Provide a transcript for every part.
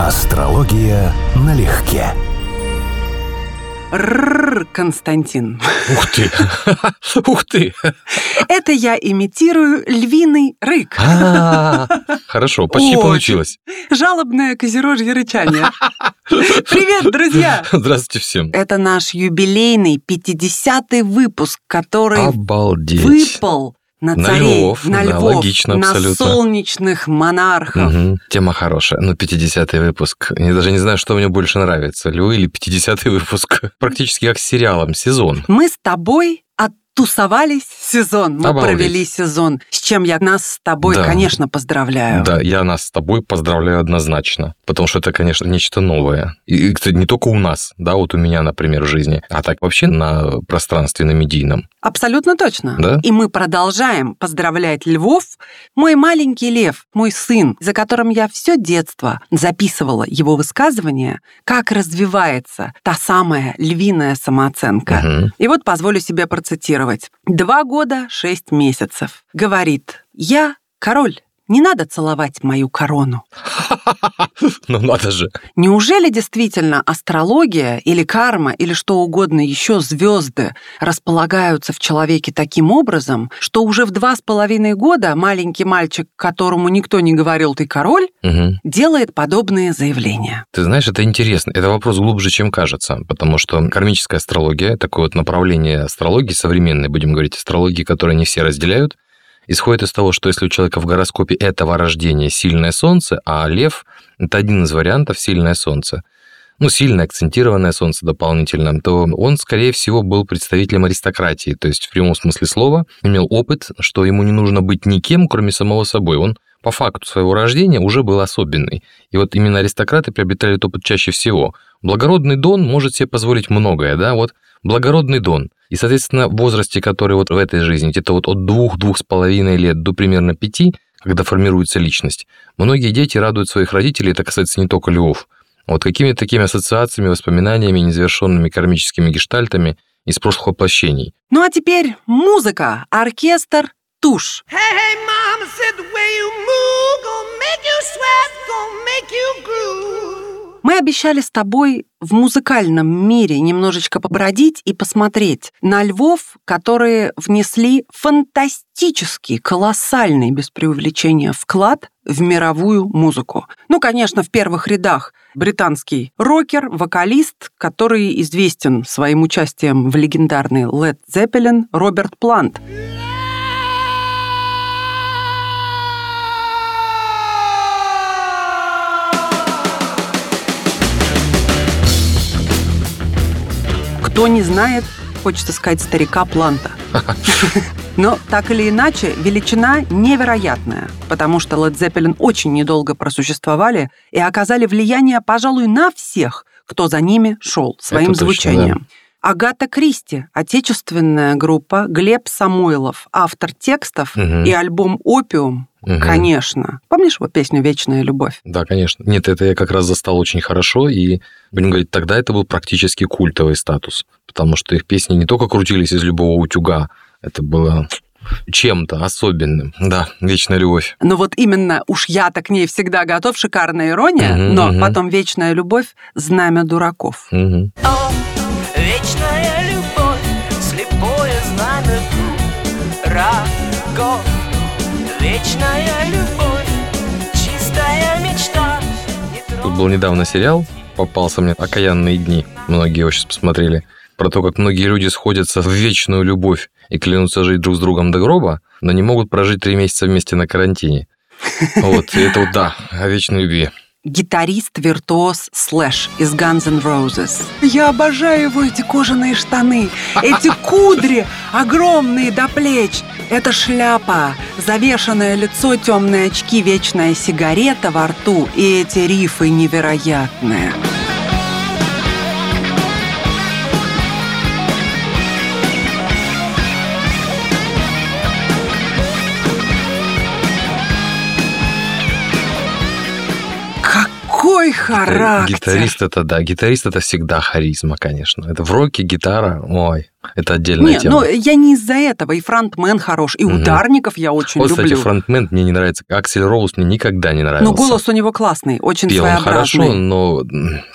Астрология налегке. Рррр, Константин. Ух ты! Ух ты! Это я имитирую львиный рык. А, Хорошо, почти получилось. Жалобное козерожье рычание. Привет, друзья! Здравствуйте всем. Это наш юбилейный 50-й выпуск, который Обалдеть. выпал на На царей, львов, на да, львов, логично на абсолютно. солнечных монархов. Мгм, Тема хорошая. Ну, 50-й выпуск. Я даже не знаю, что мне больше нравится. Львы или 50-й выпуск. Практически как с сериалом, сезон. Мы с тобой оттусовались сезон. Мы Обалдеть. провели сезон. С чем я нас с тобой, Да. конечно, поздравляю. Да, я нас с тобой поздравляю однозначно, потому что это, конечно, нечто новое. И, кстати, не только у нас, да, вот у меня, например, в жизни, а так вообще на пространстве, на медийном. Абсолютно точно. Да? И мы продолжаем поздравлять львов. Мой маленький лев, мой сын, за которым я все детство записывала его высказывания, как развивается та самая львиная самооценка. Мгм. И вот позволю себе процитировать. Два года, шесть месяцев. Говорит, я король, не надо целовать мою корону. Ну, надо же. Неужели действительно астрология или карма или что угодно еще звезды располагаются в человеке таким образом, что уже в два с половиной года маленький мальчик, которому никто не говорил «ты король», Мгм. делает подобные заявления? Ты знаешь, это интересно. Это вопрос глубже, чем кажется, потому что кармическая астрология, такое вот направление астрологии современной, будем говорить, астрологии, которую не все разделяют, исходит из того, что если у человека в гороскопе этого рождения сильное солнце, а лев — это один из вариантов сильное солнце, ну, сильное акцентированное солнце дополнительно, то он, скорее всего, был представителем аристократии, то есть в прямом смысле слова имел опыт, что ему не нужно быть никем, кроме самого собой. Он по факту своего рождения уже был особенный. И вот именно аристократы приобретали этот опыт чаще всего. Благородный Дон может себе позволить многое, да, вот благородный Дон. И, соответственно, в возрасте, который вот в этой жизни, где-то вот от двух-двух с половиной лет до примерно пяти, когда формируется личность, многие дети радуют своих родителей, это касается не только львов. Вот какими-то такими ассоциациями, воспоминаниями, незавершенными кармическими гештальтами из прошлых воплощений. Ну а теперь музыка, оркестр, тушь. Hey, hey, mama said the way you move gonna make you sweat, gonna make you groove. Мы обещали с тобой в музыкальном мире немножечко побродить и посмотреть на львов, которые внесли фантастический, колоссальный, без преувеличения, вклад в мировую музыку. Ну, конечно, в первых рядах британский рокер, вокалист, который известен своим участием в легендарной Led Zeppelin Роберт Плант. Кто не знает, хочется сказать, старика Планта. Но так или иначе, величина невероятная, потому что Led Zeppelin очень недолго просуществовали и оказали влияние, пожалуй, на всех, кто за ними шел своим Это точно, звучанием. Агата Кристи, отечественная группа, Глеб Самойлов, автор текстов Мгм. и альбом «Опиум», Мгм. конечно. Помнишь его песню «Вечная любовь»? Да, конечно. Нет, это я как раз застал очень хорошо, и, будем говорить, тогда это был практически культовый статус, потому что их песни не только крутились из любого утюга, это было чем-то особенным. Да, вечная любовь. Ну вот именно уж я-то к ней всегда готов, шикарная ирония, Мгм, но мгм. потом «Вечная любовь» — знамя дураков. Мгм. Вечная любовь, слепое знамя врагов. Вечная любовь, чистая мечта. Тут был недавно сериал, попался мне «Окаянные дни», многие его сейчас посмотрели, про то, как многие люди сходятся в вечную любовь и клянутся жить друг с другом до гроба, но не могут прожить три месяца вместе на карантине. Вот, и это вот, да, о вечной любви. Гитарист-виртуоз Слэш из Guns N' Roses. Я обожаю его, эти кожаные штаны, эти кудри огромные до плеч. Это шляпа, завешенное лицо, темные очки, вечная сигарета во рту и эти рифы невероятные. Какой характер! Гитарист это да, гитарист это всегда харизма, конечно. Это в роке гитара, ой, это отдельная Не, тема. ну я не из-за этого. И фронтмен хорош, и Мгм. ударников я очень вот, кстати, люблю. фронтмен мне не нравится. Аксель Роуз мне никогда не нравился. Но голос у него классный, очень Пел своеобразный. хорошо, но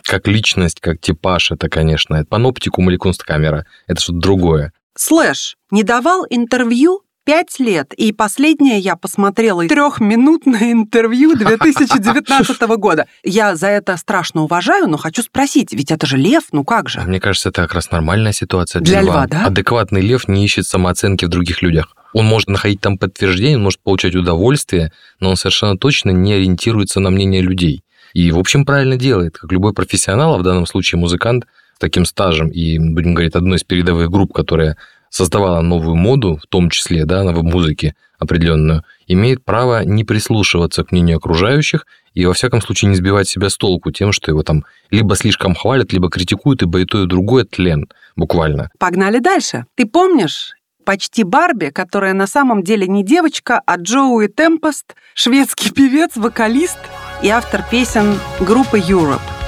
как личность, как типаж, это, конечно, это паноптикум или кунсткамера. Это что-то другое. Слэш не давал интервью пять лет, и последнее я посмотрела трехминутное интервью 2019 года. Я за это страшно уважаю, но хочу спросить, ведь это же лев, ну как же? Мне кажется, это как раз нормальная ситуация для, Для льва, да? Адекватный лев не ищет самооценки в других людях. Он может находить там подтверждение, он может получать удовольствие, но он совершенно точно не ориентируется на мнение людей. И, в общем, правильно делает, как любой профессионал, а в данном случае музыкант с таким стажем и, будем говорить, одной из передовых групп, которая создавала новую моду, в том числе, да, в музыке определенную, имеет право не прислушиваться к мнению окружающих и, во всяком случае, не сбивать себя с толку тем, что его там либо слишком хвалят, либо критикуют, ибо и то, и другое тлен, буквально. Погнали дальше. Ты помнишь почти Барби, которая на самом деле не девочка, а Джоуи Темпест, шведский певец, вокалист и автор песен группы Europe.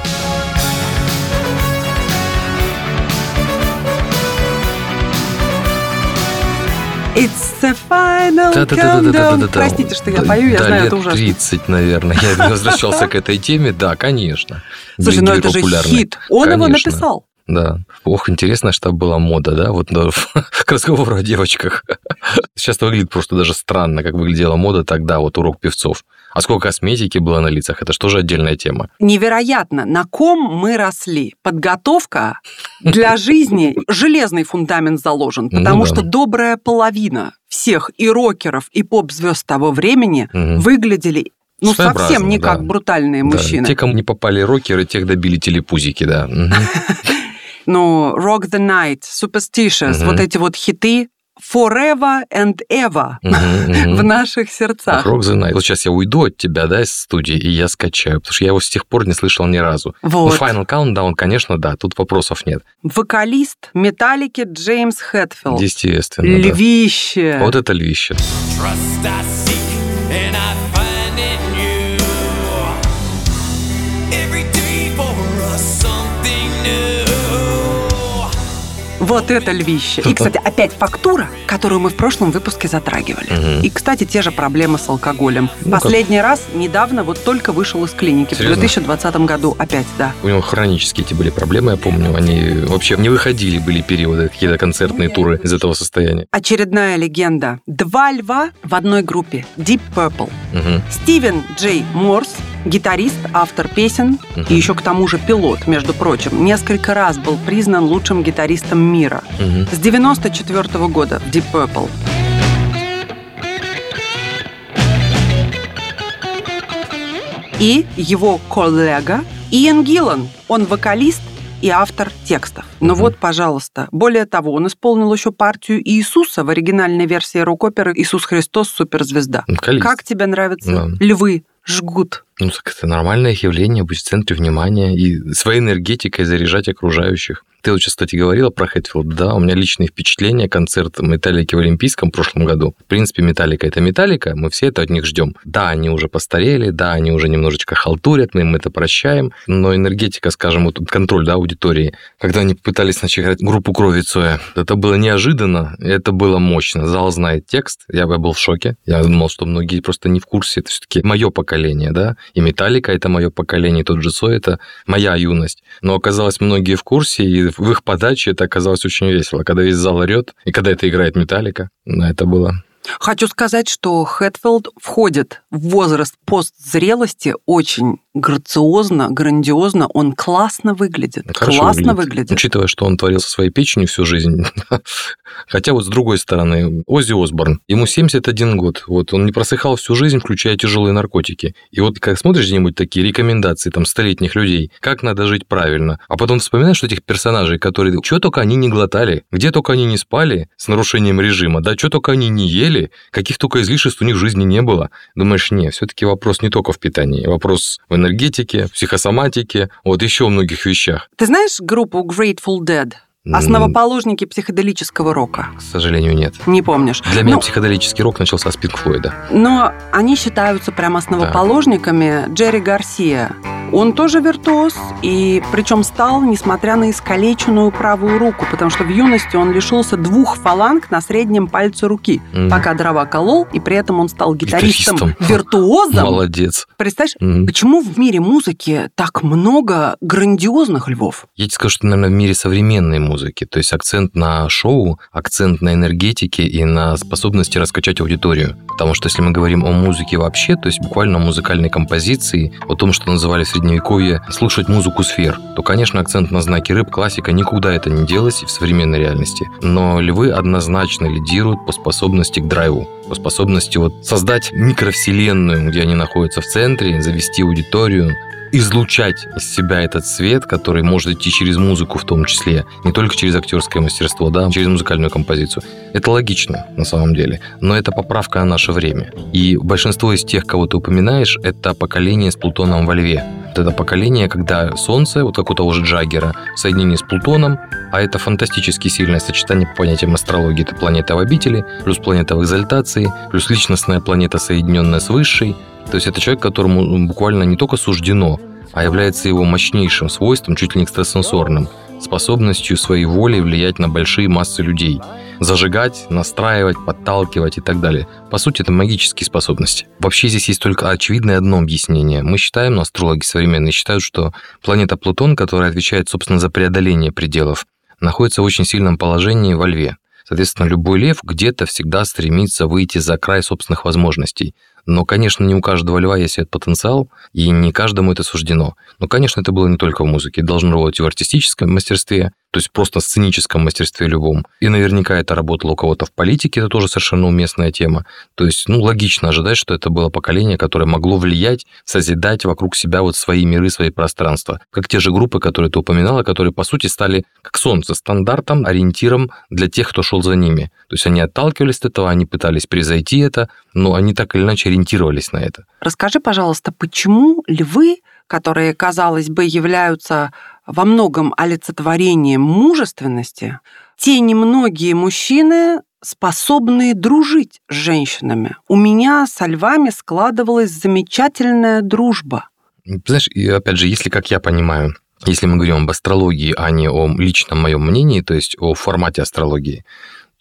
It's the final countdown. Простите, что я пою, я да, знаю, это ужасно. 30, наверное. Я возвращался к этой теме. Да, конечно. Слушай, ну Были это же хит. Он его написал. Да. Ох, интересно, что была мода, да, вот да, к разговору о девочках. Сейчас это выглядит просто даже странно, как выглядела мода тогда, вот урок певцов. А сколько косметики было на лицах, это же тоже отдельная тема. Невероятно, на ком мы росли. Подготовка для жизни, железный фундамент заложен, Ну потому да. что добрая половина всех и рокеров, и поп-звезд того времени Мгм. выглядели ну, совсем не да. как брутальные Да, мужчины. Те, кому не попали рокеры, тех добили телепузики, да. Ну, Rock the Night, Superstitious, Мгм. вот эти вот хиты Forever and Ever в наших сердцах. Rock the Night. Вот сейчас я уйду от тебя, да, из студии, и я скачаю, потому что я его с тех пор не слышал ни разу. Ну, Вот. Final Countdown, конечно, да, тут вопросов нет. Вокалист Металлики Джеймс Хэтфилд. Естественно, да. Львище. Вот это львище. Trust I seek, and I find Вот это львище. И, кстати, опять фактура, которую мы в прошлом выпуске затрагивали. Мгм. И, кстати, те же проблемы с алкоголем. Ну, как- Последний раз недавно вот только вышел из клиники. Серьезно? В 2020 году опять, да. У него хронические эти были проблемы, я помню. Они вообще не выходили, были периоды, какие-то концертные туры из этого состояния. Очередная легенда. Два льва в одной группе. Deep Purple. Мгм. Стивен Джей Морс, гитарист, автор песен Мгм. и еще к тому же пилот, между прочим, несколько раз был признан лучшим гитаристом мира. Мгм. С 94 года в Deep Purple. И его коллега Иэн Гиллан. Он вокалист и автор текстов. Ну Мгм. вот, пожалуйста. Более того, он исполнил еще партию Иисуса в оригинальной версии рок-оперы «Иисус Христос. Суперзвезда». Вокалист. Как тебе нравятся Да. львы? Жгут. Ну, так это нормальное явление, быть в центре внимания и своей энергетикой заряжать окружающих. Ты вот сейчас, кстати, говорила про Хэтфилд. Да, у меня личные впечатления. Концерт Металлики в Олимпийском в прошлом году. В принципе, Металлика – это Металлика, мы все это от них ждем. Да, они уже постарели, да, они уже немножечко халтурят, мы им это прощаем, но энергетика, скажем, вот контроль да, аудитории, когда они пытались начать играть группу Крови Цоя, это было неожиданно, это было мощно. Зал знает текст, я бы был в шоке. Я думал, что многие просто не в курсе. Это все-таки мое поколение, да, и Металлика – это мое поколение, и тот же Цой – это моя юность. Но оказалось, многие в курсе, и в их подаче это оказалось очень весело. Когда весь зал орет, и когда это играет Металлика, да, это было Хочу сказать, что Хэтфилд входит в возраст постзрелости очень грациозно, грандиозно. Он классно выглядит. Хорошо классно выглядит. выглядит. Учитывая, что он творил со своей печенью всю жизнь. Хотя вот с другой стороны, Оззи Осборн, ему 71 год. Вот он не просыхал всю жизнь, включая тяжелые наркотики. И вот как смотришь где-нибудь такие рекомендации там столетних людей, как надо жить правильно, а потом вспоминаешь этих персонажей, которые, что только они не глотали, где только они не спали с нарушением режима, да, что только они не ели, каких только излишеств у них в жизни не было. Думаешь, не, все-таки вопрос не только в питании, вопрос в энергетике, психосоматике, вот еще в многих вещах. Ты знаешь группу Grateful Dead? Основоположники психоделического рока. К сожалению, нет. Не помнишь? Для меня Ну, психоделический рок начался с Пинк Флойда. Но они считаются прям основоположниками Джерри Гарсия. Он тоже виртуоз, и причем стал, несмотря на искалеченную правую руку, потому что в юности он лишился двух фаланг на среднем пальце руки, Мгм. пока дрова колол, и при этом он стал Гитаристом. гитаристом-виртуозом. Молодец. Представляешь, Мгм. почему в мире музыки так много грандиозных львов? Я тебе скажу, что, наверное, в мире современной музыки, то есть акцент на шоу, акцент на энергетике и на способности раскачать аудиторию. Потому что если мы говорим о музыке вообще, то есть буквально о музыкальной композиции, о том, что называли в Средневековье слушать музыку сфер, то, конечно, акцент на знаки рыб, классика, никуда это не делось в современной реальности. Но львы однозначно лидируют по способности к драйву, по способности вот создать микровселенную, где они находятся в центре, завести аудиторию, излучать из себя этот свет, который может идти через музыку в том числе, не только через актерское мастерство, да, через музыкальную композицию. Это логично на самом деле, но это поправка на наше время. И большинство из тех, кого ты упоминаешь, это поколение с Плутоном во льве. Вот это поколение, когда Солнце, вот как у того же Джаггера, в с Плутоном, а это фантастически сильное сочетание по понятиям астрологии. Это планета в обители, плюс планета в экзальтации, плюс личностная планета, соединенная с высшей. То есть это человек, которому ну, буквально не только суждено, а является его мощнейшим свойством, чуть ли не экстрасенсорным, способностью своей волей влиять на большие массы людей. Зажигать, настраивать, подталкивать и так далее. По сути, это магические способности. Вообще здесь есть только очевидное одно объяснение. Мы считаем, но астрологи современные считают, что планета Плутон, которая отвечает, собственно, за преодоление пределов, находится в очень сильном положении во льве. Соответственно, любой лев где-то всегда стремится выйти за край собственных возможностей. Но, конечно, не у каждого льва есть этот потенциал, и не каждому это суждено. Но, конечно, это было не только в музыке. Должно работать и в артистическом мастерстве, то есть просто сценическом мастерстве любом. И наверняка это работало у кого-то в политике, это тоже совершенно уместная тема. То есть, ну, логично ожидать, что это было поколение, которое могло влиять, созидать вокруг себя вот свои миры, свои пространства. Как те же группы, которые ты упоминала, которые, по сути, стали как солнце, стандартом, ориентиром для тех, кто шел за ними. То есть они отталкивались от этого, они пытались превзойти это, но они так или иначе ориентировались на это. Расскажи, пожалуйста, почему львы, которые, казалось бы, являются во многом олицетворением мужественности, те немногие мужчины, способные дружить с женщинами. У меня со львами складывалась замечательная дружба. Знаешь, и опять же, если, как я понимаю, если мы говорим об астрологии, а не о личном моем мнении, то есть о формате астрологии,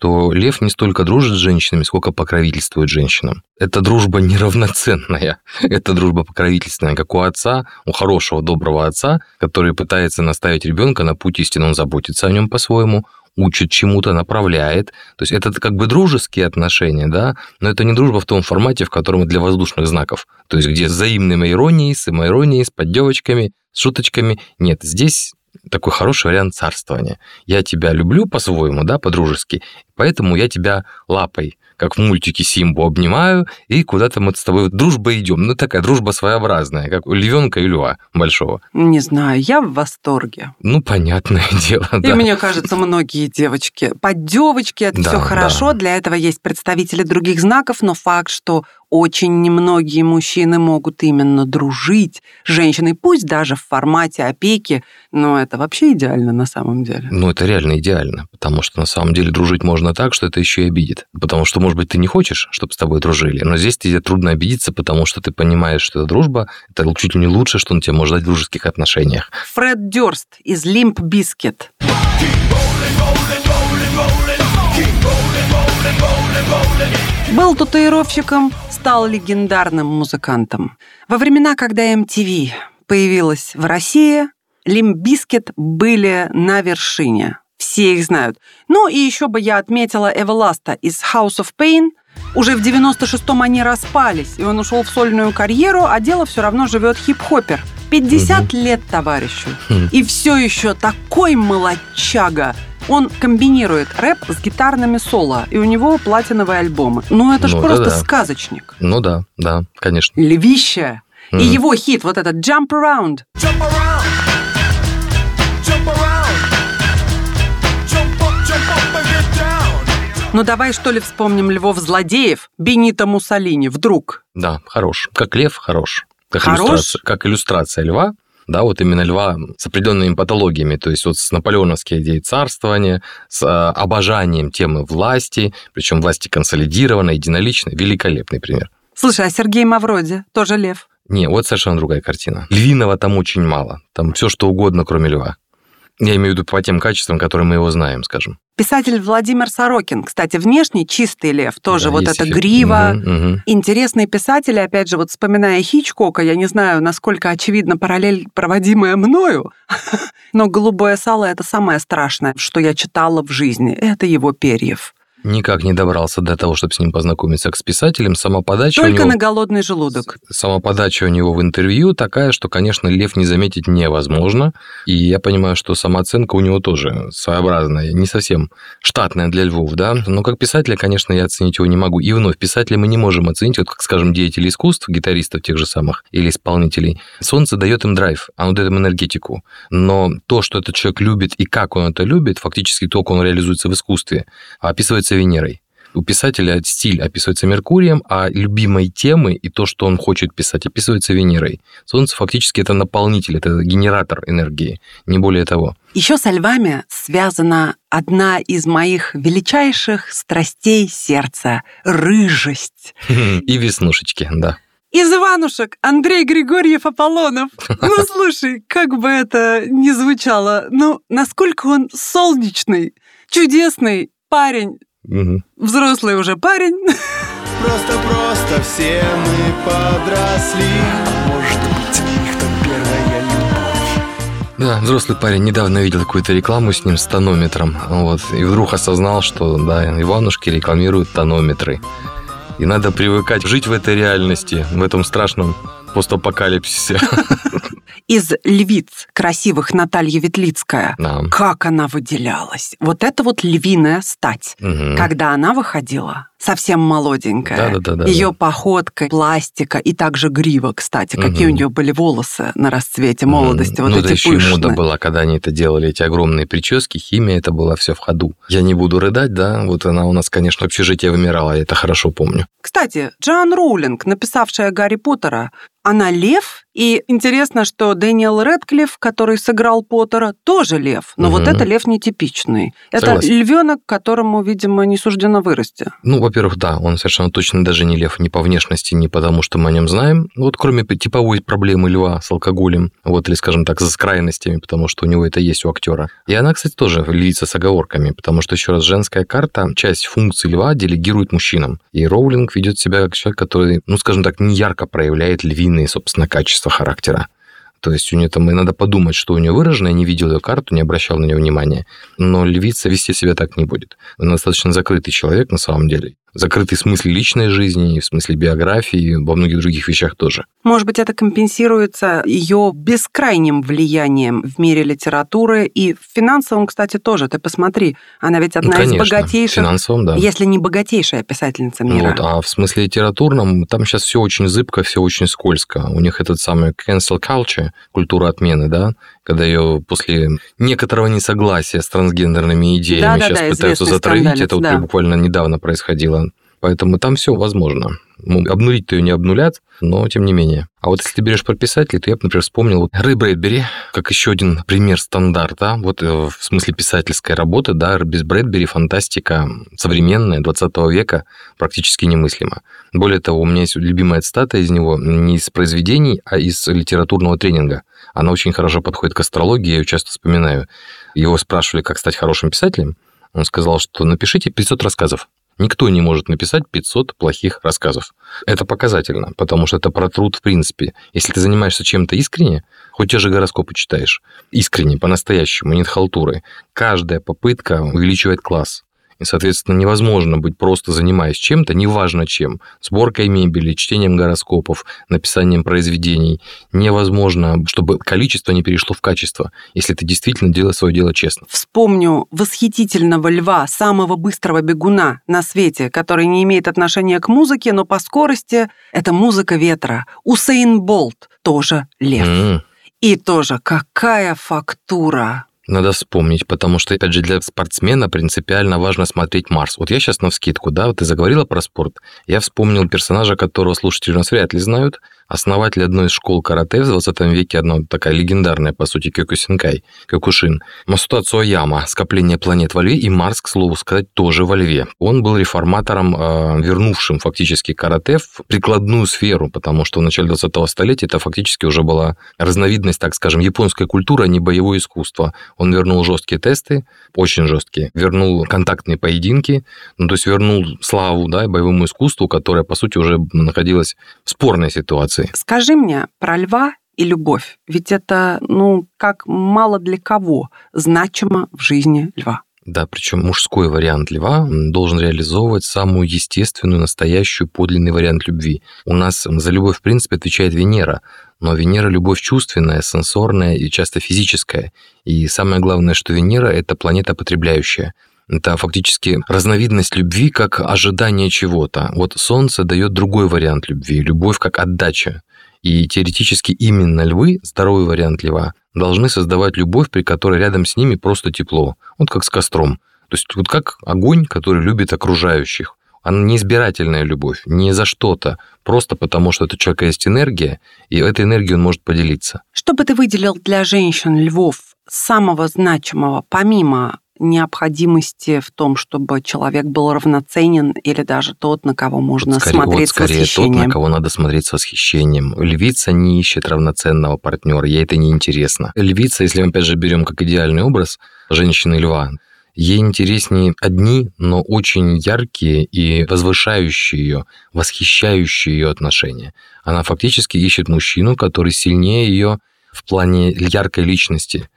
то лев не столько дружит с женщинами, сколько покровительствует женщинам. Это дружба неравноценная. Это дружба покровительственная, как у отца, у хорошего, доброго отца, который пытается наставить ребенка на путь истины, он заботится о нем по-своему, учит чему-то, направляет. То есть это как бы дружеские отношения, да, но это не дружба в том формате, в котором для воздушных знаков. То есть где с взаимной иронией, с самоиронией, с поддевочками, с шуточками. Нет, здесь такой хороший вариант царствования. Я тебя люблю по-своему, да, по-дружески, поэтому я тебя лапой, как в мультике Симбу, обнимаю, и куда-то мы с тобой дружба идем. Ну, такая дружба своеобразная, как у львенка и льва большого. Не знаю, я в восторге. Ну, понятное дело, И да. мне кажется, многие девочки. Поддевочки это Да, все хорошо. да. Для этого есть представители других знаков, но факт, что очень немногие мужчины могут именно дружить с женщиной, пусть даже в формате опеки, но это вообще идеально на самом деле. Ну, это реально идеально, потому что на самом деле дружить можно так, что это еще и обидит. Потому что, может быть, ты не хочешь, чтобы с тобой дружили, но здесь тебе трудно обидеться, потому что ты понимаешь, что это дружба, это чуть ли не лучше, что он тебе может дать в дружеских отношениях. Фред Дёрст из Limp Bizkit. Был татуировщиком, стал легендарным музыкантом. Во времена, когда MTV появилась в России, Bizkit были на вершине. Все их знают. Ну и еще бы я отметила Эвеласта из House of Pain. Уже в 96-м они распались, и он ушел в сольную карьеру, а дело все равно живет хип-хопер. 50 лет товарищу. Хм. И все еще такой молодчага. Он комбинирует рэп с гитарными соло, и у него платиновые альбомы. Ну, это ж Ну, просто да-да. сказочник. Ну да, да, конечно. Львище. И Мгм. его хит, вот этот «Jump Around», Jump around. Ну давай что ли вспомним Львов-злодеев Бенита Муссолини вдруг. Да, хорош. Как лев, хорош. Как, Хорош? иллюстрация, как иллюстрация льва, да, вот именно льва с определенными патологиями, то есть вот с наполеоновской идеей царствования, с а, обожанием темы власти, причем власти консолидированной, единоличной, великолепный пример. Слушай, а Сергей Мавроди тоже лев? Не, вот совершенно другая картина. Львиного там очень мало. Там все что угодно, кроме льва. Я имею в виду по тем качествам, которые мы его знаем, скажем. Писатель Владимир Сорокин, кстати, внешне чистый лев, тоже Да, вот эта эффект. грива. Мгм, мгм. Интересные писатели, опять же, вот вспоминая Хичкока, я не знаю, насколько очевидна параллель, проводимая мною, но «Голубое сало» — это самое страшное, что я читала в жизни. Это его перьев. Никак не добрался до того, чтобы с ним познакомиться как с писателем. Сама подача у Только него... на голодный желудок. Сама подача у него в интервью такая, что, конечно, лев не заметить невозможно. И я понимаю, что самооценка у него тоже своеобразная, не совсем штатная для львов, да. Но как писателя, конечно, я оценить его не могу. И вновь, писателя мы не можем оценить, вот как, скажем, деятели искусств, гитаристов тех же самых или исполнителей. Солнце дает им драйв, оно дает им энергетику. Но то, что этот человек любит и как он это любит, фактически только он реализуется в искусстве, а описывается Венерой. У писателя стиль описывается Меркурием, а любимой темы и то, что он хочет писать, описывается Венерой. Солнце фактически это наполнитель, это генератор энергии, не более того. Еще со львами связана одна из моих величайших страстей сердца — рыжесть. И веснушечки, да. Из Иванушек Андрей Григорьев Аполлонов. Ну, слушай, как бы это ни звучало, ну, насколько он солнечный, чудесный парень, Мгм. взрослый уже парень. Просто-просто все мы подросли Может быть, их там первая любовь Да, взрослый парень недавно видел какую-то рекламу с ним с тонометром, вот, и вдруг осознал, что, да, Иванушки рекламируют тонометры. И надо привыкать жить в этой реальности, в этом страшном постапокалипсисе. Из львиц красивых Наталья Ветлицкая. Да. Как она выделялась. Вот это вот львиная стать. Мгм. Когда она выходила, совсем молоденькая. Да-да-да-да. Ее походка, пластика и также грива, кстати. Какие у нее были волосы на расцвете молодости. Вот ну, эти еще и пышные. мода была, когда они это делали, эти огромные прически, химия, это было все в ходу. Я не буду рыдать, да, вот она у нас, конечно, общежитие вымирала, я это хорошо помню. Кстати, Джоан Роулинг, написавшая Гарри Поттера, она лев, и интересно, что Дэниел Рэдклифф, который сыграл Поттера, тоже лев. Но вот Мгм. это лев нетипичный. Это Согласен. львенок, которому, видимо, не суждено вырасти. Ну, во-первых, да, он совершенно точно даже не лев ни по внешности, ни потому, что мы о нем знаем. Ну, Вот кроме типовой проблемы льва с алкоголем, вот, или, скажем так, с крайностями, потому что у него это есть у актера. И она, кстати, тоже львица с оговорками, потому что, еще раз, женская карта, часть функций льва делегирует мужчинам. И Роулинг ведет себя как человек, который, ну, скажем так, не ярко проявляет львиные, собственно, качества характера. То есть у нее там и надо подумать, что у нее выражено. Я не видел ее карту, не обращал на нее внимания. Но львица вести себя так не будет. Она достаточно закрытый человек на самом деле. Закрытый в смысле личной жизни, в смысле биографии, во многих других вещах тоже. Может быть, это компенсируется ее бескрайним влиянием в мире литературы и в финансовом, кстати, тоже. Ты посмотри, она ведь одна ну, конечно, из богатейших, финансовом, да. если не богатейшая писательница мира. Вот, а в смысле литературном, там сейчас все очень зыбко, все очень скользко. У них этот самый cancel culture, культура отмены, да, когда ее после некоторого несогласия с трансгендерными идеями Да-да-да, сейчас пытаются известный затравить. скандалец, Это вот да. буквально недавно происходило. Поэтому там все возможно. Ну, обнулить-то ее не обнулят, но тем не менее. А вот если ты берешь про писателей, то я бы, например, вспомнил вот Рэй Брэдбери, как еще один пример стандарта, вот э, в смысле писательской работы, да, без Брэдбери фантастика современная, 20 века, практически немыслима. Более того, у меня есть любимая цитата из него не из произведений, а из литературного тренинга. Она очень хорошо подходит к астрологии, я ее часто вспоминаю. Его спрашивали, как стать хорошим писателем. Он сказал, что напишите 500 рассказов. Никто не может написать 500 плохих рассказов. Это показательно, потому что это про труд в принципе. Если ты занимаешься чем-то искренне, хоть те же гороскопы читаешь, искренне, по-настоящему, нет халтуры, каждая попытка увеличивает класс. И, соответственно, невозможно быть просто занимаясь чем-то, неважно чем, сборкой мебели, чтением гороскопов, написанием произведений. Невозможно, чтобы количество не перешло в качество, если ты действительно делаешь свое дело честно. Вспомню восхитительного льва, самого быстрого бегуна на свете, который не имеет отношения к музыке, но по скорости это музыка ветра. Усейн Болт тоже лев. М. И тоже какая фактура. Надо вспомнить, потому что, опять же, для спортсмена принципиально важно смотреть Марс. Вот я сейчас на вскидку, да, вот ты заговорила про спорт, я вспомнил персонажа, которого слушатели у нас вряд ли знают, основатель одной из школ карате в 20 веке, одна такая легендарная, по сути, Кёкусинкай, Кёкушин. Масута Цуаяма, скопление планет во Льве, и Марс, к слову сказать, тоже во Льве. Он был реформатором, э, вернувшим фактически карате в прикладную сферу, потому что в начале 20-го столетия это фактически уже была разновидность, так скажем, японской культуры, а не боевое искусство. Он вернул жесткие тесты, очень жесткие, вернул контактные поединки, ну, то есть вернул славу да, боевому искусству, которое, по сути, уже находилось в спорной ситуации. Скажи мне про льва и любовь. Ведь это, ну, как мало для кого значимо в жизни льва. Да, причем мужской вариант льва должен реализовывать самую естественную, настоящую, подлинный вариант любви. У нас за любовь, в принципе, отвечает Венера, но Венера – любовь чувственная, сенсорная и часто физическая. И самое главное, что Венера – это планета потребляющая. Это фактически разновидность любви как ожидание чего-то. Вот Солнце дает другой вариант любви, любовь как отдача. И теоретически именно львы, здоровый вариант льва, должны создавать любовь, при которой рядом с ними просто тепло. Вот как с костром. То есть вот как огонь, который любит окружающих. Она не избирательная любовь, не за что-то, просто потому что у человека есть энергия, и этой энергией он может поделиться. Что бы ты выделил для женщин львов самого значимого, помимо необходимости в том, чтобы человек был равноценен или даже тот, на кого можно скорее, смотреть вот скорее с тот, восхищением. на кого надо смотреть с восхищением. Львица не ищет равноценного партнера, ей это не интересно. Львица, если мы опять же берем как идеальный образ женщины льва, ей интереснее одни, но очень яркие и возвышающие ее, восхищающие ее отношения. Она фактически ищет мужчину, который сильнее ее в плане яркой личности.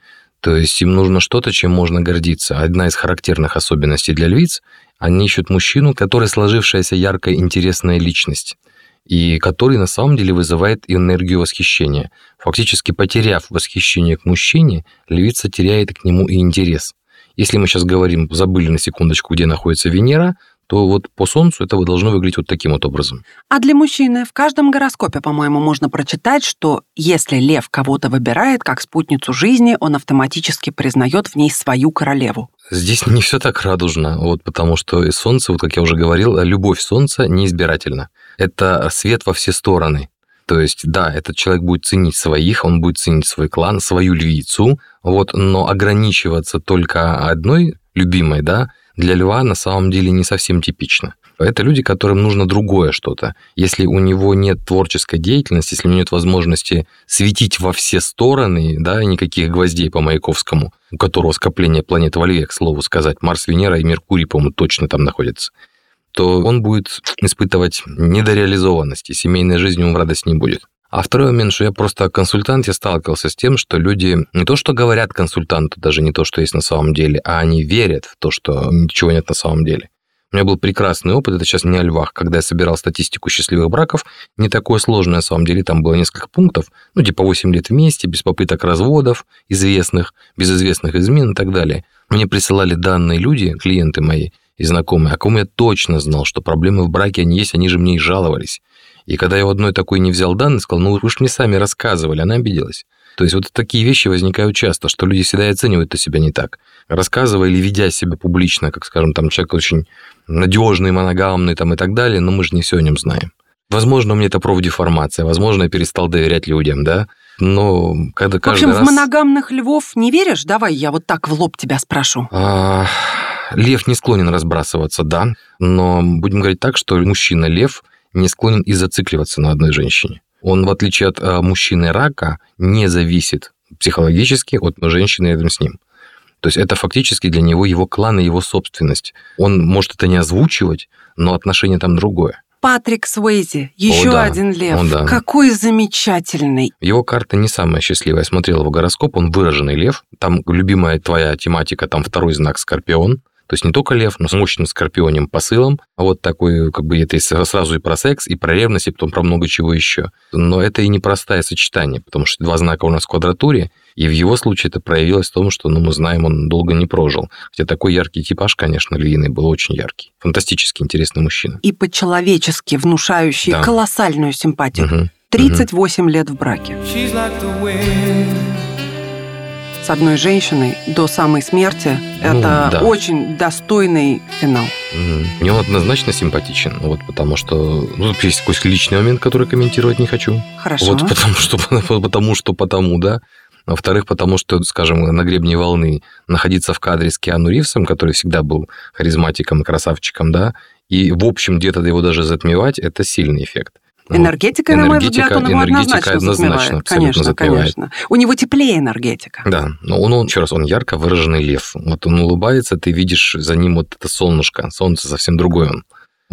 То есть им нужно что-то, чем можно гордиться. Одна из характерных особенностей для львиц – они ищут мужчину, который сложившаяся яркая, интересная личность и который на самом деле вызывает энергию восхищения. Фактически потеряв восхищение к мужчине, львица теряет к нему и интерес. Если мы сейчас говорим, забыли на секундочку, где находится Венера, то вот по Солнцу это должно выглядеть вот таким вот образом. А для мужчины в каждом гороскопе, по-моему, можно прочитать, что если лев кого-то выбирает как спутницу жизни, он автоматически признает в ней свою королеву. Здесь не все так радужно, вот, потому что Солнце, вот как я уже говорил, любовь Солнца неизбирательна. Это свет во все стороны. То есть, да, этот человек будет ценить своих, он будет ценить свой клан, свою львицу, вот, но ограничиваться только одной любимой, да, для льва на самом деле не совсем типично. Это люди, которым нужно другое что-то. Если у него нет творческой деятельности, если у него нет возможности светить во все стороны, да, никаких гвоздей по Маяковскому, у которого скопление планет во Льве, к слову сказать, Марс, Венера и Меркурий, по-моему, точно там находятся, то он будет испытывать недореализованность, и семейной жизни ему радость не будет. А второй момент, что я просто консультант, я сталкивался с тем, что люди не то, что говорят консультанту, даже не то, что есть на самом деле, а они верят в то, что ничего нет на самом деле. У меня был прекрасный опыт, это сейчас не о львах, когда я собирал статистику счастливых браков, не такое сложное на самом деле, там было несколько пунктов, ну типа 8 лет вместе, без попыток разводов, известных, без известных измен и так далее. Мне присылали данные люди, клиенты мои и знакомые, о ком я точно знал, что проблемы в браке они есть, они же мне и жаловались. И когда я у одной такой не взял данные, сказал, ну вы же мне сами рассказывали, она обиделась. То есть вот такие вещи возникают часто, что люди всегда и оценивают себя не так. Рассказывая или ведя себя публично, как, скажем, там человек очень надежный, моногамный там, и так далее, но мы же не все о нем знаем. Возможно, у меня это профдеформация, возможно, я перестал доверять людям, да, но когда В каждый общем, раз... в моногамных львов не веришь? Давай я вот так в лоб тебя спрошу. А, Лев не склонен разбрасываться, да, но будем говорить так, что мужчина-лев не склонен и зацикливаться на одной женщине. Он, в отличие от а, мужчины рака, не зависит психологически от женщины рядом с ним. То есть это фактически для него его клан и его собственность. Он может это не озвучивать, но отношение там другое. Патрик Суэйзи, еще да. один лев. О, да. Какой замечательный. Его карта не самая счастливая. Я смотрел его гороскоп, он выраженный лев. Там любимая твоя тематика, там второй знак Скорпион. То есть не только лев, но с мощным скорпионем посылом. А вот такой, как бы это сразу и про секс, и про ревность, и потом про много чего еще. Но это и непростое сочетание, потому что два знака у нас в квадратуре, и в его случае это проявилось в том, что, ну, мы знаем, он долго не прожил. Хотя такой яркий типаж, конечно, львиный был очень яркий. Фантастически интересный мужчина. И по-человечески внушающий Да. колоссальную симпатию. Мгм. 38 лет в браке. She's like the wind. С одной женщиной до самой смерти. Ну, это да. очень достойный финал. Мне он однозначно симпатичен, вот потому что ну, тут есть какой-то личный момент, который комментировать не хочу. Хорошо. Вот потому что, потому что потому, да. Во-вторых, потому что, скажем, на гребне волны находиться в кадре с Киану Ривзом, который всегда был харизматиком и красавчиком, да, и, в общем, где-то его даже затмевать, это сильный эффект. Вот. Энергетика, на мой взгляд, он его энергетика однозначно, однозначно затмевает. Конечно, затмевает. конечно. У него теплее энергетика. Да, но он, он, еще раз, он ярко выраженный лев. Вот он улыбается, ты видишь за ним вот это солнышко. Солнце совсем другое он.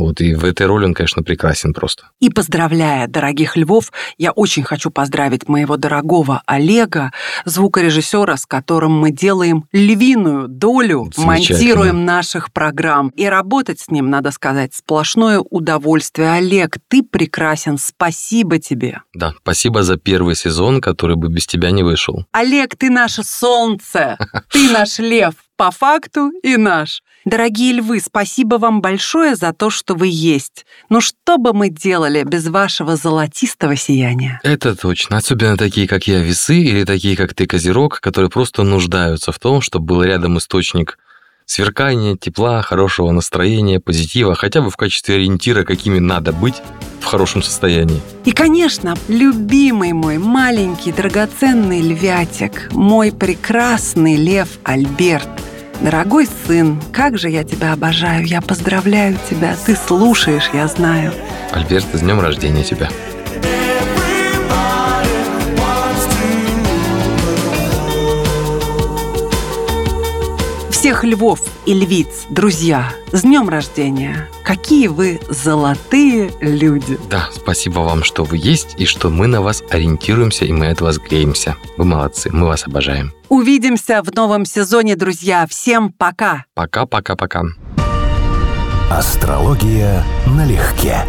Вот, и в этой роли он, конечно, прекрасен просто. И поздравляя дорогих львов, я очень хочу поздравить моего дорогого Олега, звукорежиссера, с которым мы делаем львиную долю, монтируем наших программ. И работать с ним, надо сказать, сплошное удовольствие. Олег, ты прекрасен, спасибо тебе. Да, спасибо за первый сезон, который бы без тебя не вышел. Олег, ты наше солнце, ты наш лев, по факту и наш. Дорогие львы, спасибо вам большое за то, что вы есть. Но что бы мы делали без вашего золотистого сияния? Это точно. Особенно такие, как я, весы, или такие, как ты, козерог, которые просто нуждаются в том, чтобы был рядом источник сверкания, тепла, хорошего настроения, позитива, хотя бы в качестве ориентира, какими надо быть в хорошем состоянии. И, конечно, любимый мой маленький драгоценный львятик, мой прекрасный лев Альберт. Дорогой сын, как же я тебя обожаю, я поздравляю тебя, ты слушаешь, я знаю. Альберт, с днем рождения тебя. Всех львов и львиц, друзья, с днем рождения! Какие вы золотые люди! Да, спасибо вам, что вы есть, и что мы на вас ориентируемся, и мы от вас греемся. Вы молодцы, мы вас обожаем. Увидимся в новом сезоне, друзья. Всем пока! Пока-пока-пока. Астрология налегке.